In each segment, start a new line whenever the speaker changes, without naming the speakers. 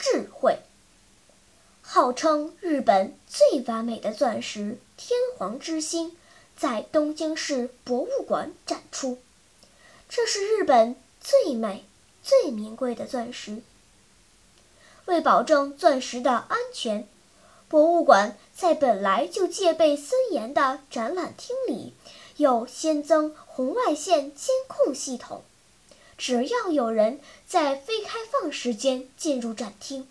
智慧，号称日本最完美的钻石——天皇之星。在东京市博物馆展出，这是日本最美、最名贵的钻石。为保证钻石的安全，博物馆在本来就戒备森严的展览厅里，又新增红外线监控系统。只要有人在非开放时间进入展厅，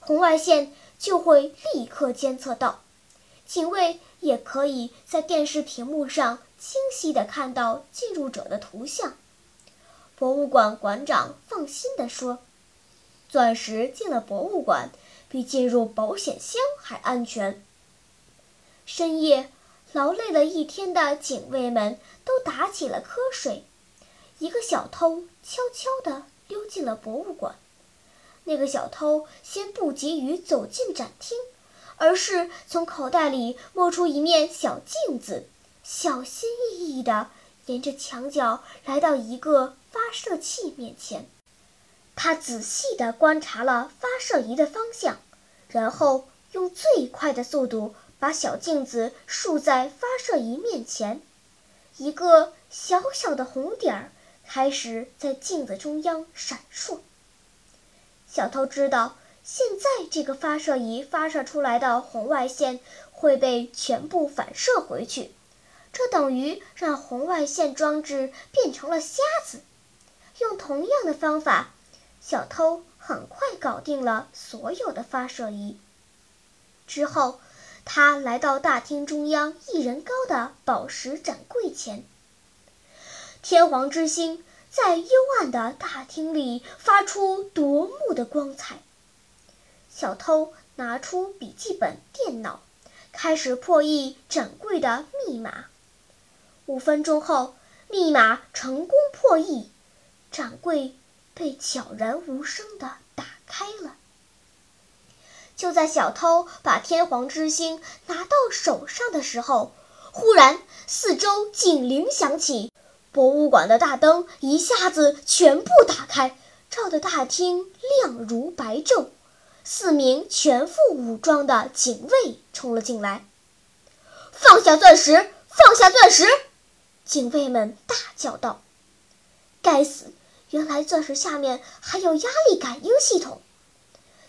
红外线就会立刻监测到。警卫也可以在电视屏幕上清晰地看到进入者的图像。博物馆馆长放心地说：“钻石进了博物馆，比进入保险箱还安全。”深夜，劳累了一天的警卫们都打起了瞌睡。一个小偷悄悄地溜进了博物馆。那个小偷先不急于走进展厅。而是从口袋里摸出一面小镜子，小心翼翼地沿着墙角来到一个发射器面前。他仔细地观察了发射仪的方向，然后用最快的速度把小镜子竖在发射仪面前。一个小小的红点儿开始在镜子中央闪烁。小偷知道。现在这个发射仪发射出来的红外线会被全部反射回去，这等于让红外线装置变成了瞎子。用同样的方法，小偷很快搞定了所有的发射仪。之后，他来到大厅中央一人高的宝石展柜前。天皇之星在幽暗的大厅里发出夺目的光彩。小偷拿出笔记本电脑，开始破译展柜的密码。五分钟后，密码成功破译，展柜被悄然无声地打开了。就在小偷把天皇之星拿到手上的时候，忽然四周警铃响起，博物馆的大灯一下子全部打开，照得大厅亮如白昼。四名全副武装的警卫冲了进来，放下钻石！放下钻石！警卫们大叫道：“该死！原来钻石下面还有压力感应系统。”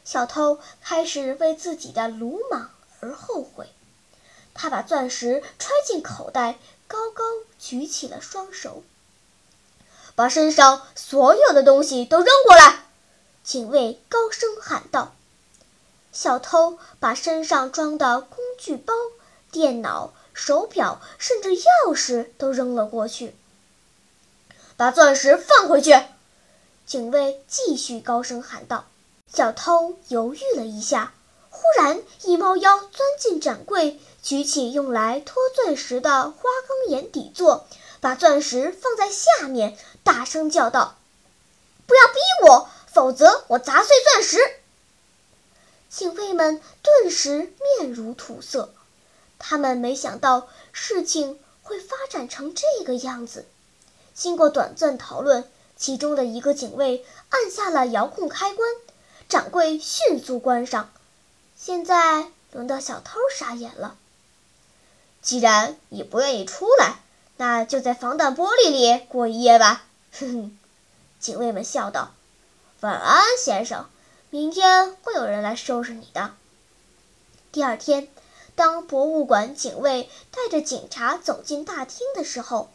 小偷开始为自己的鲁莽而后悔。他把钻石揣进口袋，高高举起了双手，把身上所有的东西都扔过来！警卫高声喊道。小偷把身上装的工具包、电脑、手表，甚至钥匙都扔了过去。把钻石放回去！警卫继续高声喊道。小偷犹豫了一下，忽然一猫腰钻进展柜，举起用来托钻石的花岗岩底座，把钻石放在下面，大声叫道：“不要逼我，否则我砸碎钻石！”警卫们顿时面如土色，他们没想到事情会发展成这个样子。经过短暂讨论，其中的一个警卫按下了遥控开关，展柜迅速关上。现在轮到小偷傻眼了。既然你不愿意出来，那就在防弹玻璃里过一夜吧。哼哼，警卫们笑道：“晚安，先生。”明天会有人来收拾你的。第二天，当博物馆警卫带着警察走进大厅的时候，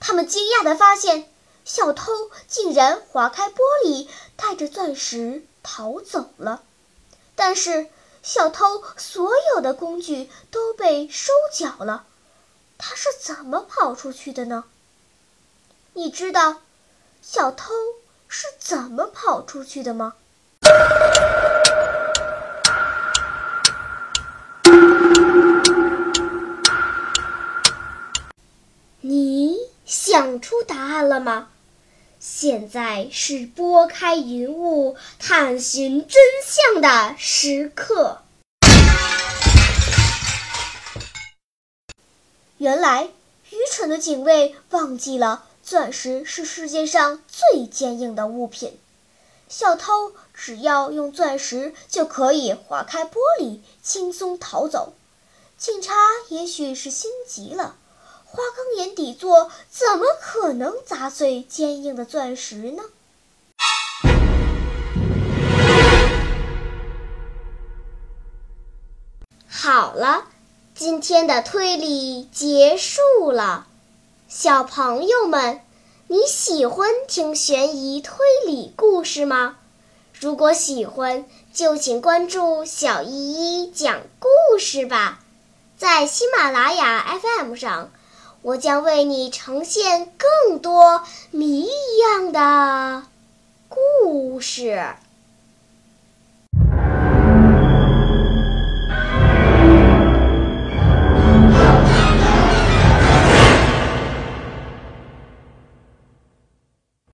他们惊讶地发现，小偷竟然划开玻璃，带着钻石逃走了。但是，小偷所有的工具都被收缴了，他是怎么跑出去的呢？你知道小偷是怎么跑出去的吗？现在是拨开云雾探寻真相的时刻。原来，愚蠢的警卫忘记了钻石是世界上最坚硬的物品。小偷只要用钻石就可以划开玻璃，轻松逃走。警察也许是心急了。花岗岩底座怎么可能砸碎坚硬的钻石呢？好了，今天的推理结束了。小朋友们，你喜欢听悬疑推理故事吗？如果喜欢，就请关注小依依讲故事吧，在喜马拉雅 FM 上。我将为你呈现更多谜一样的故事。